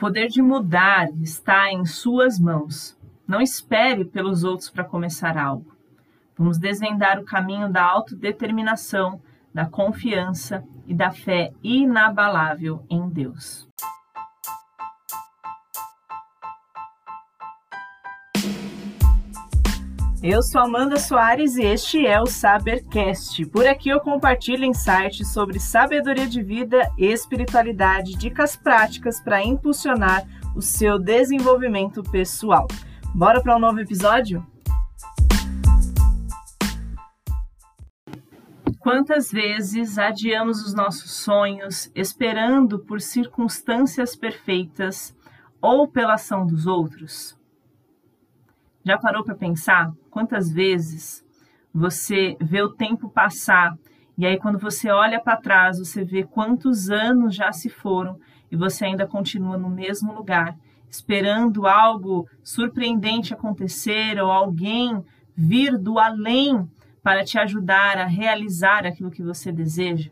poder de mudar está em suas mãos. Não espere pelos outros para começar algo. Vamos desvendar o caminho da autodeterminação, da confiança e da fé inabalável em Deus. Eu sou Amanda Soares e este é o Sabercast. Por aqui eu compartilho insights sobre sabedoria de vida, espiritualidade, dicas práticas para impulsionar o seu desenvolvimento pessoal. Bora para um novo episódio? Quantas vezes adiamos os nossos sonhos esperando por circunstâncias perfeitas ou pela ação dos outros? Já parou para pensar quantas vezes você vê o tempo passar e aí quando você olha para trás, você vê quantos anos já se foram e você ainda continua no mesmo lugar, esperando algo surpreendente acontecer ou alguém vir do além para te ajudar a realizar aquilo que você deseja?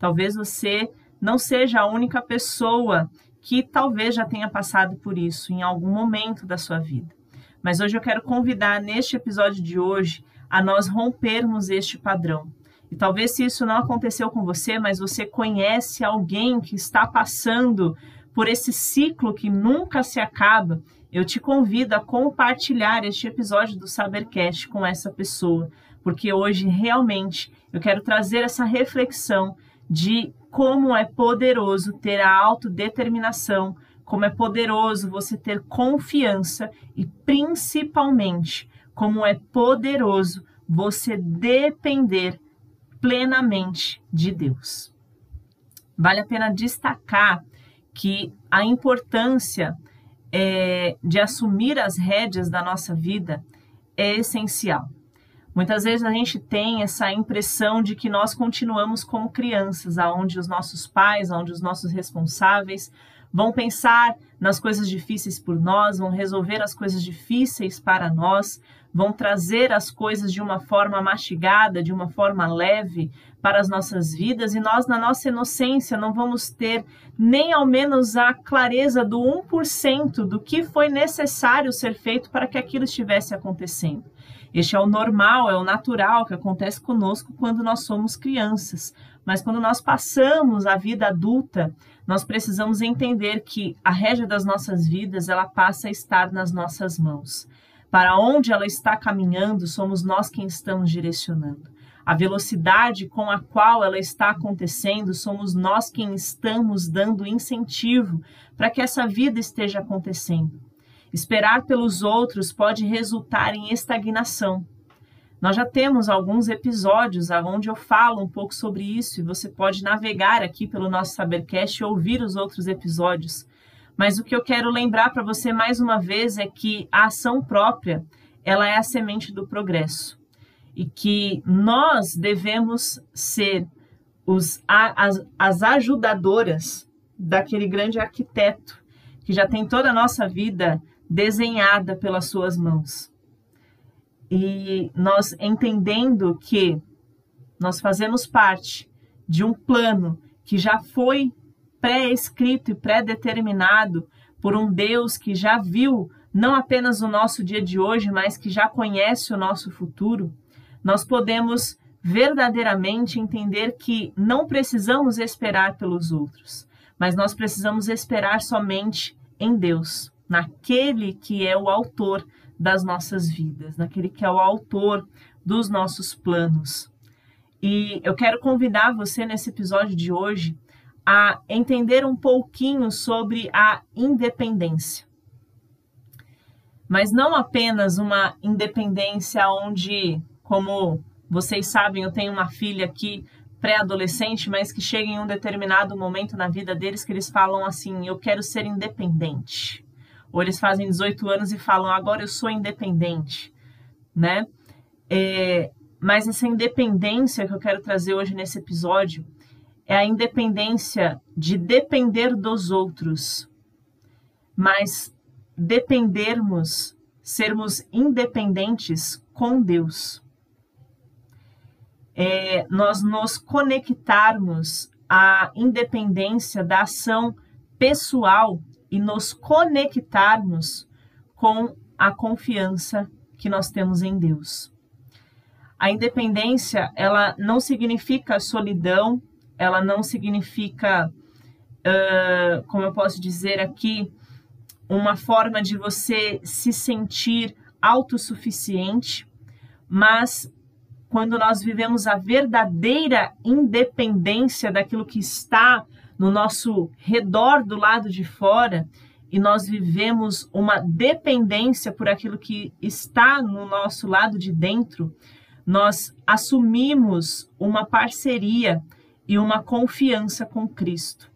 Talvez você não seja a única pessoa que talvez já tenha passado por isso em algum momento da sua vida. Mas hoje eu quero convidar, neste episódio de hoje, a nós rompermos este padrão. E talvez se isso não aconteceu com você, mas você conhece alguém que está passando por esse ciclo que nunca se acaba, eu te convido a compartilhar este episódio do Sabercast com essa pessoa, porque hoje realmente eu quero trazer essa reflexão de como é poderoso ter a autodeterminação como é poderoso você ter confiança e principalmente como é poderoso você depender plenamente de Deus. Vale a pena destacar que a importância é, de assumir as rédeas da nossa vida é essencial. Muitas vezes a gente tem essa impressão de que nós continuamos como crianças, aonde os nossos pais, aonde os nossos responsáveis vão pensar nas coisas difíceis por nós, vão resolver as coisas difíceis para nós, vão trazer as coisas de uma forma mastigada, de uma forma leve para as nossas vidas e nós, na nossa inocência, não vamos ter nem ao menos a clareza do 1% do que foi necessário ser feito para que aquilo estivesse acontecendo. Este é o normal, é o natural que acontece conosco quando nós somos crianças. Mas quando nós passamos a vida adulta, nós precisamos entender que a rédea das nossas vidas, ela passa a estar nas nossas mãos. Para onde ela está caminhando, somos nós quem estamos direcionando. A velocidade com a qual ela está acontecendo, somos nós quem estamos dando incentivo para que essa vida esteja acontecendo. Esperar pelos outros pode resultar em estagnação. Nós já temos alguns episódios onde eu falo um pouco sobre isso e você pode navegar aqui pelo nosso Sabercast e ouvir os outros episódios. Mas o que eu quero lembrar para você mais uma vez é que a ação própria, ela é a semente do progresso e que nós devemos ser os, as, as ajudadoras daquele grande arquiteto que já tem toda a nossa vida desenhada pelas suas mãos e nós entendendo que nós fazemos parte de um plano que já foi pré-escrito e pré-determinado por um Deus que já viu não apenas o nosso dia de hoje, mas que já conhece o nosso futuro, nós podemos verdadeiramente entender que não precisamos esperar pelos outros, mas nós precisamos esperar somente em Deus, naquele que é o autor das nossas vidas, naquele que é o autor dos nossos planos. E eu quero convidar você nesse episódio de hoje a entender um pouquinho sobre a independência. Mas não apenas uma independência onde, como vocês sabem, eu tenho uma filha aqui pré-adolescente, mas que chega em um determinado momento na vida deles que eles falam assim: eu quero ser independente ou eles fazem 18 anos e falam agora eu sou independente, né? É, mas essa independência que eu quero trazer hoje nesse episódio é a independência de depender dos outros, mas dependermos, sermos independentes com Deus. É, nós nos conectarmos à independência da ação pessoal e nos conectarmos com a confiança que nós temos em Deus. A independência, ela não significa solidão, ela não significa, uh, como eu posso dizer aqui, uma forma de você se sentir autossuficiente, mas quando nós vivemos a verdadeira independência daquilo que está no nosso redor do lado de fora e nós vivemos uma dependência por aquilo que está no nosso lado de dentro, nós assumimos uma parceria e uma confiança com Cristo.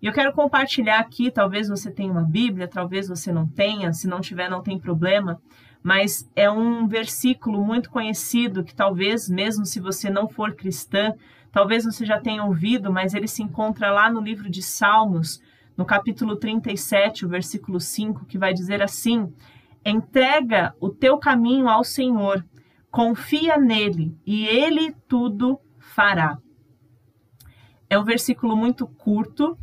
E eu quero compartilhar aqui, talvez você tenha uma Bíblia, talvez você não tenha, se não tiver não tem problema, mas é um versículo muito conhecido que talvez mesmo se você não for cristã, talvez você já tenha ouvido, mas ele se encontra lá no livro de Salmos, no capítulo 37, o versículo 5, que vai dizer assim: Entrega o teu caminho ao Senhor, confia nele e ele tudo fará. É um versículo muito curto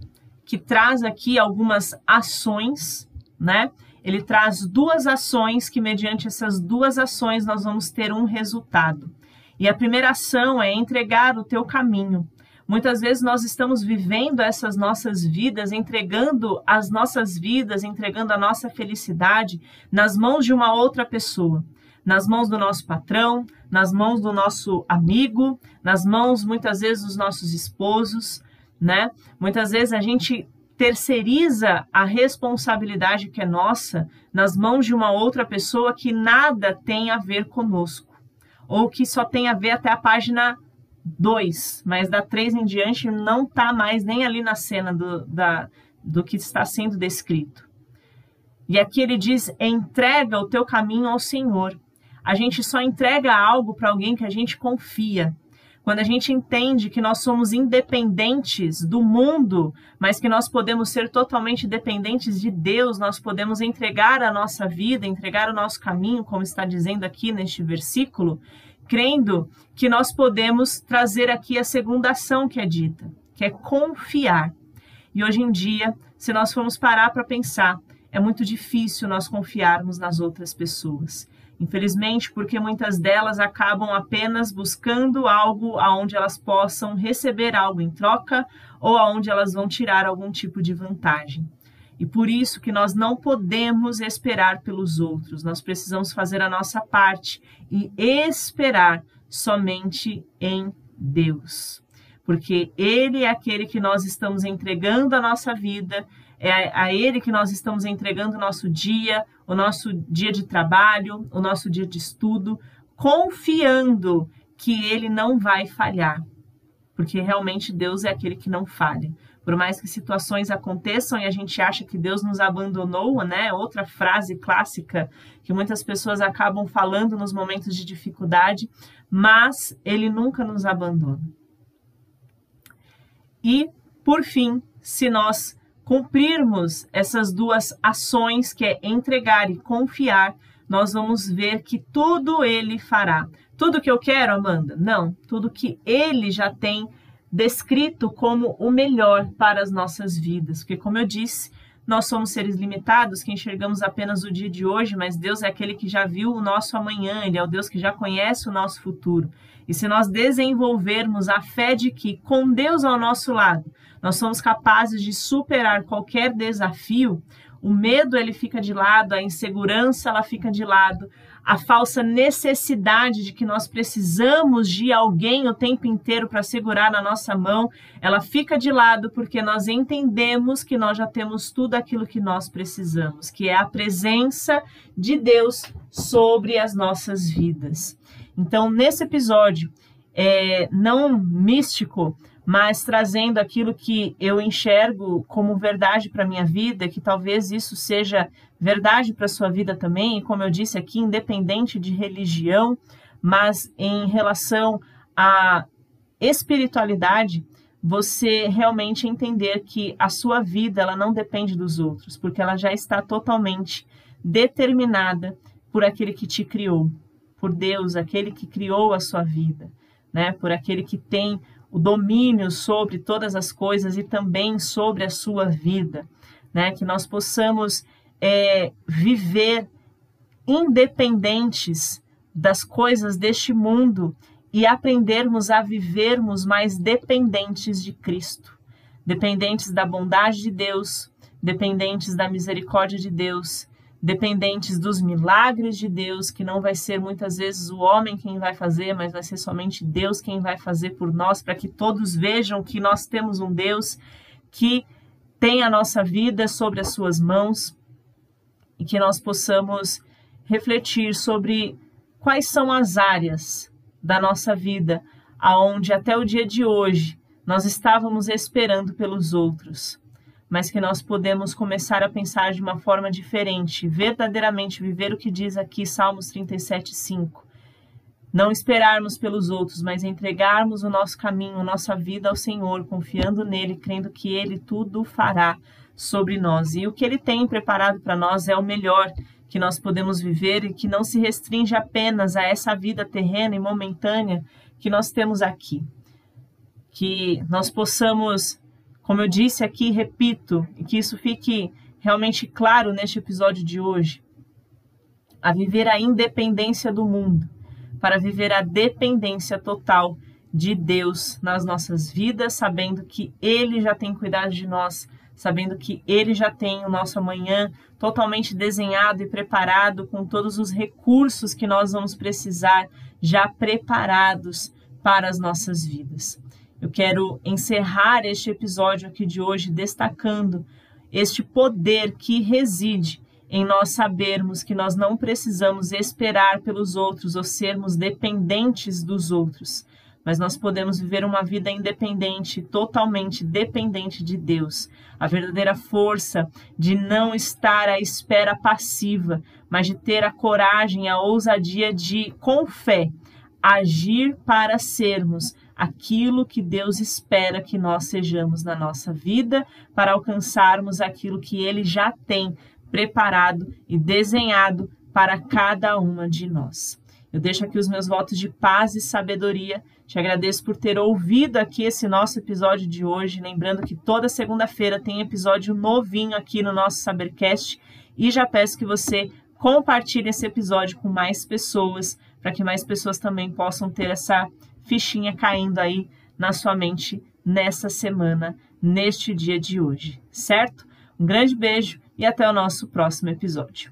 que traz aqui algumas ações, né? Ele traz duas ações que mediante essas duas ações nós vamos ter um resultado. E a primeira ação é entregar o teu caminho. Muitas vezes nós estamos vivendo essas nossas vidas, entregando as nossas vidas, entregando a nossa felicidade nas mãos de uma outra pessoa nas mãos do nosso patrão, nas mãos do nosso amigo, nas mãos muitas vezes dos nossos esposos, né? Muitas vezes a gente terceiriza a responsabilidade que é nossa nas mãos de uma outra pessoa que nada tem a ver conosco, ou que só tem a ver até a página 2, mas da 3 em diante não está mais nem ali na cena do, da, do que está sendo descrito. E aqui ele diz: entrega o teu caminho ao Senhor a gente só entrega algo para alguém que a gente confia. Quando a gente entende que nós somos independentes do mundo, mas que nós podemos ser totalmente dependentes de Deus, nós podemos entregar a nossa vida, entregar o nosso caminho, como está dizendo aqui neste versículo, crendo que nós podemos trazer aqui a segunda ação que é dita, que é confiar. E hoje em dia, se nós formos parar para pensar, é muito difícil nós confiarmos nas outras pessoas. Infelizmente, porque muitas delas acabam apenas buscando algo aonde elas possam receber algo em troca ou aonde elas vão tirar algum tipo de vantagem. E por isso que nós não podemos esperar pelos outros, nós precisamos fazer a nossa parte e esperar somente em Deus. Porque Ele é aquele que nós estamos entregando a nossa vida, é a Ele que nós estamos entregando o nosso dia, o nosso dia de trabalho, o nosso dia de estudo, confiando que ele não vai falhar, porque realmente Deus é aquele que não falha. Por mais que situações aconteçam e a gente acha que Deus nos abandonou, né? Outra frase clássica que muitas pessoas acabam falando nos momentos de dificuldade, mas ele nunca nos abandona. E, por fim, se nós cumprirmos essas duas ações, que é entregar e confiar, nós vamos ver que tudo ele fará. Tudo que eu quero, Amanda? Não, tudo que ele já tem descrito como o melhor para as nossas vidas. Porque, como eu disse, nós somos seres limitados que enxergamos apenas o dia de hoje, mas Deus é aquele que já viu o nosso amanhã, Ele é o Deus que já conhece o nosso futuro. E se nós desenvolvermos a fé de que, com Deus ao nosso lado, nós somos capazes de superar qualquer desafio, o medo ele fica de lado, a insegurança ela fica de lado, a falsa necessidade de que nós precisamos de alguém o tempo inteiro para segurar na nossa mão, ela fica de lado porque nós entendemos que nós já temos tudo aquilo que nós precisamos, que é a presença de Deus sobre as nossas vidas. Então, nesse episódio, é, não místico, mas trazendo aquilo que eu enxergo como verdade para minha vida, que talvez isso seja verdade para sua vida também, e como eu disse aqui, independente de religião, mas em relação à espiritualidade, você realmente entender que a sua vida ela não depende dos outros, porque ela já está totalmente determinada por aquele que te criou, por Deus, aquele que criou a sua vida, né? Por aquele que tem o domínio sobre todas as coisas e também sobre a sua vida. né? Que nós possamos é, viver independentes das coisas deste mundo e aprendermos a vivermos mais dependentes de Cristo, dependentes da bondade de Deus, dependentes da misericórdia de Deus, dependentes dos milagres de Deus, que não vai ser muitas vezes o homem quem vai fazer, mas vai ser somente Deus quem vai fazer por nós, para que todos vejam que nós temos um Deus que tem a nossa vida sobre as suas mãos e que nós possamos refletir sobre quais são as áreas da nossa vida aonde até o dia de hoje nós estávamos esperando pelos outros, mas que nós podemos começar a pensar de uma forma diferente, verdadeiramente viver o que diz aqui Salmos 37:5. Não esperarmos pelos outros, mas entregarmos o nosso caminho, nossa vida ao Senhor, confiando nele, crendo que ele tudo fará sobre nós. E o que ele tem preparado para nós é o melhor que nós podemos viver e que não se restringe apenas a essa vida terrena e momentânea que nós temos aqui. Que nós possamos, como eu disse aqui, repito, e que isso fique realmente claro neste episódio de hoje, a viver a independência do mundo, para viver a dependência total de Deus nas nossas vidas, sabendo que Ele já tem cuidado de nós, sabendo que Ele já tem o nosso amanhã totalmente desenhado e preparado, com todos os recursos que nós vamos precisar já preparados para as nossas vidas. Eu quero encerrar este episódio aqui de hoje destacando este poder que reside em nós sabermos que nós não precisamos esperar pelos outros ou sermos dependentes dos outros, mas nós podemos viver uma vida independente, totalmente dependente de Deus. A verdadeira força de não estar à espera passiva, mas de ter a coragem, a ousadia de, com fé, agir para sermos aquilo que Deus espera que nós sejamos na nossa vida, para alcançarmos aquilo que Ele já tem preparado e desenhado para cada uma de nós. Eu deixo aqui os meus votos de paz e sabedoria. Te agradeço por ter ouvido aqui esse nosso episódio de hoje. Lembrando que toda segunda-feira tem episódio novinho aqui no nosso Sabercast. E já peço que você compartilhe esse episódio com mais pessoas, para que mais pessoas também possam ter essa fichinha caindo aí na sua mente nessa semana, neste dia de hoje, certo? Um grande beijo e até o nosso próximo episódio.